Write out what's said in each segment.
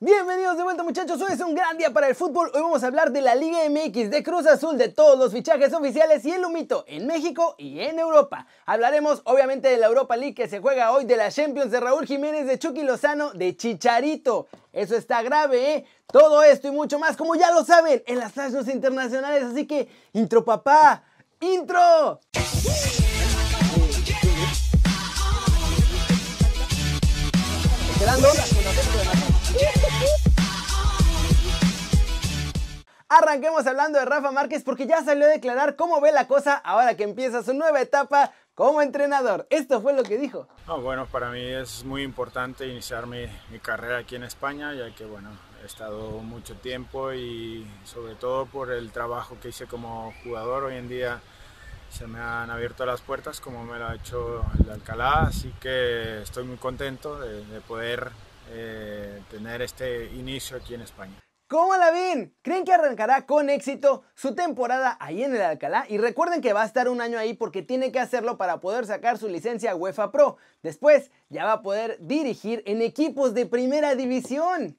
Bienvenidos de vuelta muchachos, hoy es un gran día para el fútbol, hoy vamos a hablar de la Liga MX, de Cruz Azul, de todos los fichajes oficiales y el humito en México y en Europa. Hablaremos obviamente de la Europa League que se juega hoy, de la Champions de Raúl Jiménez, de Chucky Lozano, de Chicharito. Eso está grave, ¿eh? Todo esto y mucho más, como ya lo saben, en las flashes internacionales, así que intro papá, intro. Arranquemos hablando de Rafa Márquez porque ya salió a declarar cómo ve la cosa ahora que empieza su nueva etapa como entrenador. Esto fue lo que dijo. bueno, para mí es muy importante iniciar mi, carrera aquí en España, ya que bueno, he estado mucho tiempo y sobre todo por el trabajo que hice como jugador hoy en día se me han abierto las puertas como me lo ha hecho el Alcalá, así que estoy muy contento de poder eh, tener este inicio aquí en España. ¿Cómo la ven? ¿Creen que arrancará con éxito su temporada ahí en el Alcalá? Y recuerden que va a estar un año ahí porque tiene que hacerlo para poder sacar su licencia UEFA Pro. Después ya va a poder dirigir en equipos de primera división.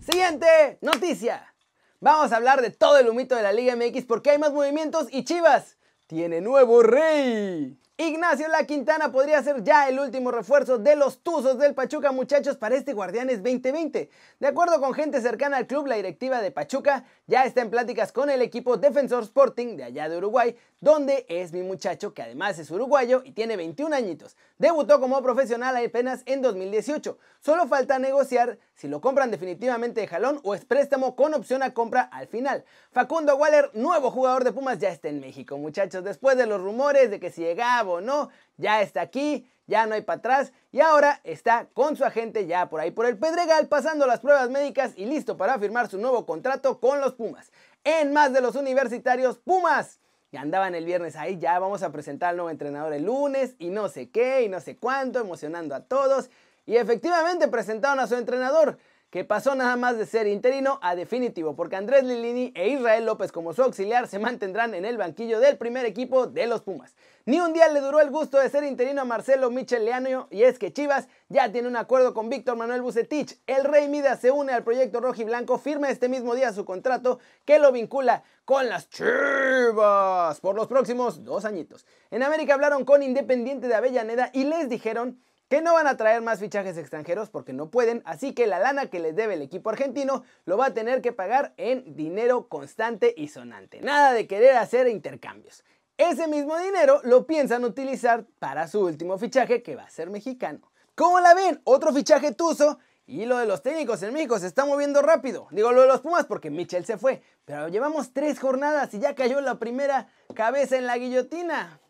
Siguiente noticia. Vamos a hablar de todo el humito de la Liga MX porque hay más movimientos y Chivas tiene nuevo rey. Ignacio La Quintana podría ser ya el último refuerzo de los Tuzos del Pachuca, muchachos, para este Guardianes 2020. De acuerdo con gente cercana al club, la directiva de Pachuca ya está en pláticas con el equipo Defensor Sporting de allá de Uruguay, donde es mi muchacho que además es uruguayo y tiene 21 añitos. Debutó como profesional apenas en 2018. Solo falta negociar si lo compran definitivamente de jalón o es préstamo con opción a compra al final. Facundo Waller, nuevo jugador de Pumas, ya está en México, muchachos, después de los rumores de que si llegaba no, ya está aquí, ya no hay para atrás y ahora está con su agente ya por ahí por el Pedregal pasando las pruebas médicas y listo para firmar su nuevo contrato con los Pumas. En más de los universitarios, Pumas. Ya andaban el viernes ahí, ya vamos a presentar al nuevo entrenador el lunes y no sé qué y no sé cuánto, emocionando a todos. Y efectivamente presentaron a su entrenador que pasó nada más de ser interino a definitivo, porque Andrés Lilini e Israel López como su auxiliar se mantendrán en el banquillo del primer equipo de los Pumas. Ni un día le duró el gusto de ser interino a Marcelo Micheleano y es que Chivas ya tiene un acuerdo con Víctor Manuel Bucetich. El Rey Mida se une al proyecto rojo y blanco, firma este mismo día su contrato que lo vincula con las Chivas por los próximos dos añitos. En América hablaron con Independiente de Avellaneda y les dijeron que no van a traer más fichajes extranjeros porque no pueden, así que la lana que les debe el equipo argentino lo va a tener que pagar en dinero constante y sonante. Nada de querer hacer intercambios. Ese mismo dinero lo piensan utilizar para su último fichaje que va a ser mexicano. ¿Cómo la ven? Otro fichaje tuzo y lo de los técnicos en México se está moviendo rápido. Digo lo de los Pumas porque Michel se fue. Pero llevamos tres jornadas y ya cayó la primera cabeza en la guillotina.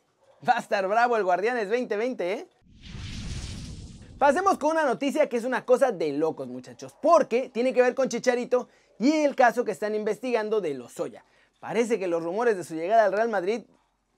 Va a estar bravo el Guardianes 2020, ¿eh? Pasemos con una noticia que es una cosa de locos, muchachos, porque tiene que ver con Chicharito y el caso que están investigando de Lozoya. Parece que los rumores de su llegada al Real Madrid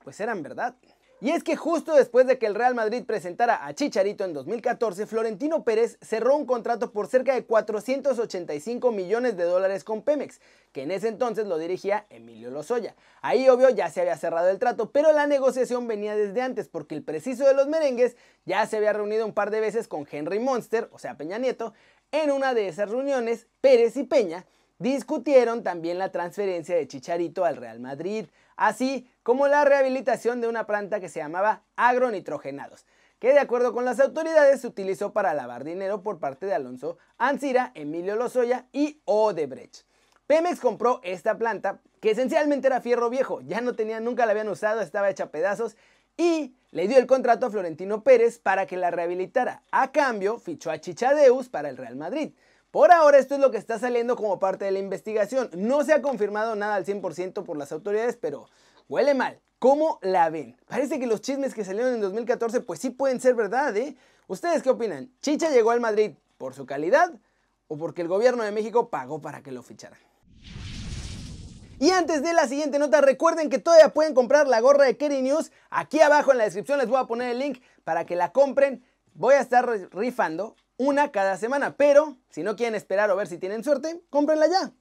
pues eran verdad. Y es que justo después de que el Real Madrid presentara a Chicharito en 2014, Florentino Pérez cerró un contrato por cerca de 485 millones de dólares con Pemex, que en ese entonces lo dirigía Emilio Lozoya. Ahí obvio ya se había cerrado el trato, pero la negociación venía desde antes porque el preciso de los merengues ya se había reunido un par de veces con Henry Monster, o sea Peña Nieto. En una de esas reuniones, Pérez y Peña discutieron también la transferencia de Chicharito al Real Madrid así como la rehabilitación de una planta que se llamaba agronitrogenados, que de acuerdo con las autoridades se utilizó para lavar dinero por parte de Alonso Ancira, Emilio Lozoya y Odebrecht. Pemex compró esta planta, que esencialmente era fierro viejo, ya no tenía, nunca la habían usado, estaba hecha a pedazos, y le dio el contrato a Florentino Pérez para que la rehabilitara. A cambio, fichó a Chichadeus para el Real Madrid. Por ahora esto es lo que está saliendo como parte de la investigación. No se ha confirmado nada al 100% por las autoridades, pero huele mal. ¿Cómo la ven? Parece que los chismes que salieron en 2014 pues sí pueden ser verdad, ¿eh? ¿Ustedes qué opinan? ¿Chicha llegó al Madrid por su calidad o porque el gobierno de México pagó para que lo ficharan? Y antes de la siguiente nota, recuerden que todavía pueden comprar la gorra de Kerry News. Aquí abajo en la descripción les voy a poner el link para que la compren. Voy a estar rifando una cada semana. Pero si no quieren esperar o ver si tienen suerte, cómprenla ya.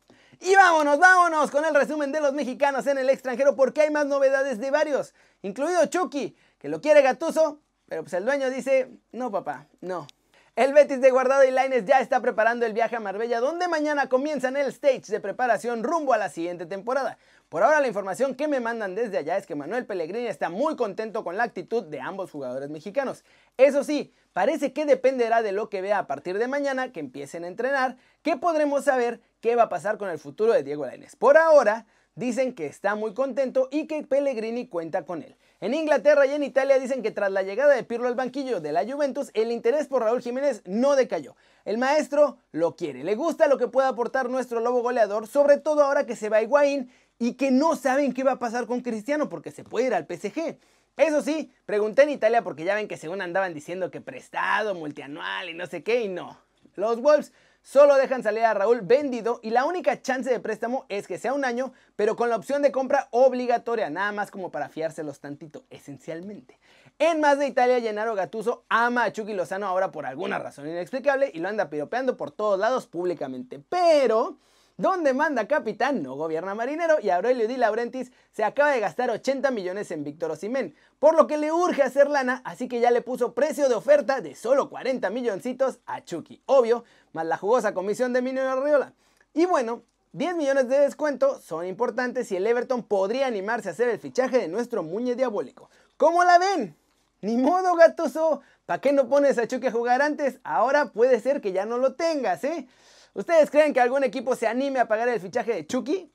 Y vámonos, vámonos con el resumen de los mexicanos en el extranjero porque hay más novedades de varios, incluido Chucky, que lo quiere Gatuso, pero pues el dueño dice, no papá, no. El Betis de Guardado y Laines ya está preparando el viaje a Marbella, donde mañana comienzan el stage de preparación rumbo a la siguiente temporada. Por ahora la información que me mandan desde allá es que Manuel Pellegrini está muy contento con la actitud de ambos jugadores mexicanos. Eso sí, parece que dependerá de lo que vea a partir de mañana que empiecen a entrenar, que podremos saber qué va a pasar con el futuro de Diego Lainez. Por ahora, dicen que está muy contento y que Pellegrini cuenta con él. En Inglaterra y en Italia dicen que tras la llegada de Pirlo al banquillo de la Juventus, el interés por Raúl Jiménez no decayó. El maestro lo quiere, le gusta lo que puede aportar nuestro lobo goleador, sobre todo ahora que se va a Higuaín y que no saben qué va a pasar con Cristiano porque se puede ir al PSG. Eso sí, pregunté en Italia porque ya ven que según andaban diciendo que prestado, multianual y no sé qué, y no. Los Wolves solo dejan salir a Raúl vendido y la única chance de préstamo es que sea un año, pero con la opción de compra obligatoria, nada más como para fiárselos tantito, esencialmente. En más de Italia, Gennaro Gattuso ama a Chucky Lozano ahora por alguna razón inexplicable y lo anda piropeando por todos lados públicamente. Pero donde manda capitán no gobierna marinero y Aurelio Di Laurentiis se acaba de gastar 80 millones en Víctor Osimén, por lo que le urge hacer lana, así que ya le puso precio de oferta de solo 40 milloncitos a Chucky, obvio, más la jugosa comisión de Minio Arriola. Y bueno, 10 millones de descuento son importantes y el Everton podría animarse a hacer el fichaje de nuestro Muñe Diabólico. ¿Cómo la ven? Ni modo, gatoso. ¿Para qué no pones a Chucky a jugar antes? Ahora puede ser que ya no lo tengas, ¿eh? ¿Ustedes creen que algún equipo se anime a pagar el fichaje de Chucky?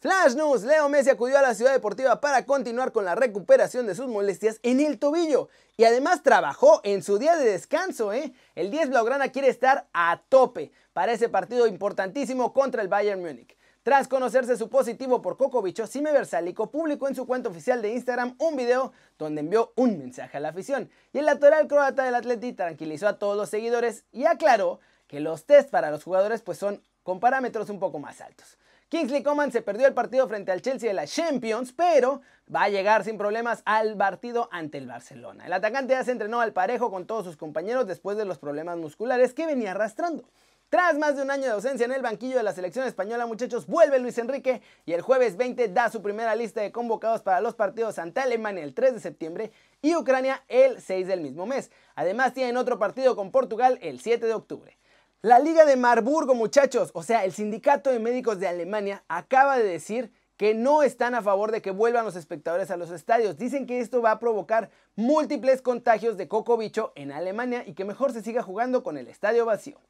Flash News, Leo Messi acudió a la ciudad deportiva para continuar con la recuperación de sus molestias en el tobillo y además trabajó en su día de descanso. ¿eh? El 10 Blaugrana quiere estar a tope para ese partido importantísimo contra el Bayern Múnich. Tras conocerse su positivo por Coco Bicho, Sime Versálico publicó en su cuenta oficial de Instagram un video donde envió un mensaje a la afición. Y el lateral croata del Atleti tranquilizó a todos los seguidores y aclaró que los test para los jugadores pues son con parámetros un poco más altos. Kingsley Coman se perdió el partido frente al Chelsea de la Champions, pero va a llegar sin problemas al partido ante el Barcelona. El atacante ya se entrenó al parejo con todos sus compañeros después de los problemas musculares que venía arrastrando. Tras más de un año de ausencia en el banquillo de la selección española, muchachos, vuelve Luis Enrique y el jueves 20 da su primera lista de convocados para los partidos ante Alemania el 3 de septiembre y Ucrania el 6 del mismo mes. Además tienen otro partido con Portugal el 7 de octubre. La Liga de Marburgo, muchachos, o sea, el Sindicato de Médicos de Alemania, acaba de decir que no están a favor de que vuelvan los espectadores a los estadios. Dicen que esto va a provocar múltiples contagios de coco bicho en Alemania y que mejor se siga jugando con el estadio vacío.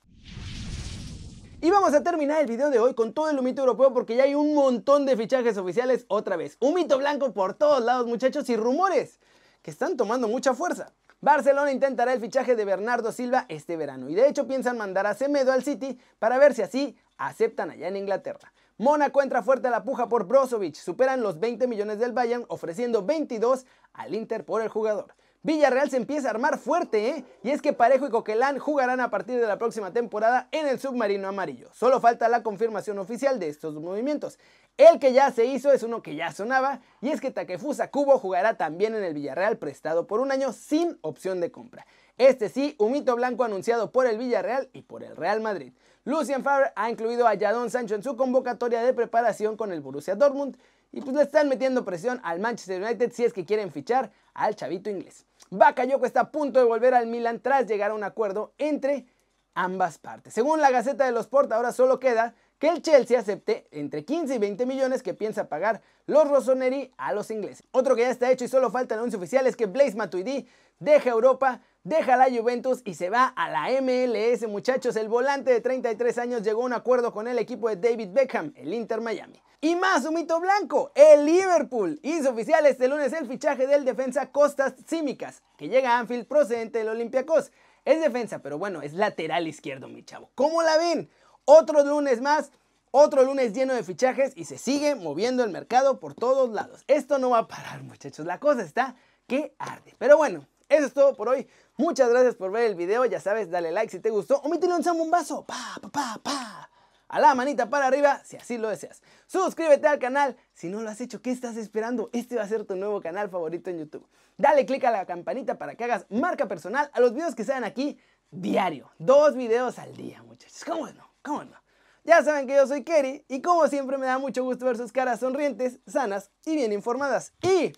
Y vamos a terminar el video de hoy con todo el humito europeo porque ya hay un montón de fichajes oficiales otra vez. Humito blanco por todos lados muchachos y rumores que están tomando mucha fuerza. Barcelona intentará el fichaje de Bernardo Silva este verano y de hecho piensan mandar a Semedo al City para ver si así aceptan allá en Inglaterra. Mónaco entra fuerte a la puja por Brozovic, superan los 20 millones del Bayern ofreciendo 22 al Inter por el jugador. Villarreal se empieza a armar fuerte, ¿eh? Y es que Parejo y Coquelán jugarán a partir de la próxima temporada en el submarino amarillo. Solo falta la confirmación oficial de estos movimientos. El que ya se hizo es uno que ya sonaba, y es que Takefusa Kubo jugará también en el Villarreal prestado por un año sin opción de compra. Este sí, un mito blanco anunciado por el Villarreal y por el Real Madrid. Lucien Favre ha incluido a Jadon Sancho en su convocatoria de preparación con el Borussia Dortmund y pues le están metiendo presión al Manchester United si es que quieren fichar al chavito inglés. Bakayoko está a punto de volver al Milan tras llegar a un acuerdo entre ambas partes. Según la Gaceta de los Sport, ahora solo queda que el Chelsea acepte entre 15 y 20 millones que piensa pagar los Rossoneri a los ingleses. Otro que ya está hecho y solo falta el anuncio oficial es que Blaise Matuidi deja Europa, deja la Juventus y se va a la MLS, muchachos. El volante de 33 años llegó a un acuerdo con el equipo de David Beckham, el Inter Miami. Y más un mito blanco, el Liverpool hizo oficial este lunes el fichaje del defensa Costas Címicas, que llega a Anfield procedente del Olympiacos. Es defensa, pero bueno, es lateral izquierdo, mi chavo. ¿Cómo la ven? Otro lunes más, otro lunes lleno de fichajes y se sigue moviendo el mercado por todos lados. Esto no va a parar, muchachos. La cosa está que arde. Pero bueno, eso es todo por hoy. Muchas gracias por ver el video. Ya sabes, dale like si te gustó o métele un zambombazo. Pa, pa, pa, pa a la manita para arriba si así lo deseas. Suscríbete al canal si no lo has hecho. ¿Qué estás esperando? Este va a ser tu nuevo canal favorito en YouTube. Dale click a la campanita para que hagas marca personal a los videos que salen aquí diario. Dos videos al día, muchachos. ¿Cómo no? ¿Cómo no? Ya saben que yo soy Kerry y como siempre me da mucho gusto ver sus caras sonrientes, sanas y bien informadas. Y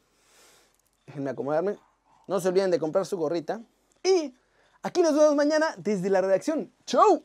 Déjenme acomodarme. No se olviden de comprar su gorrita. Y aquí nos vemos mañana desde la redacción. ¡Chau!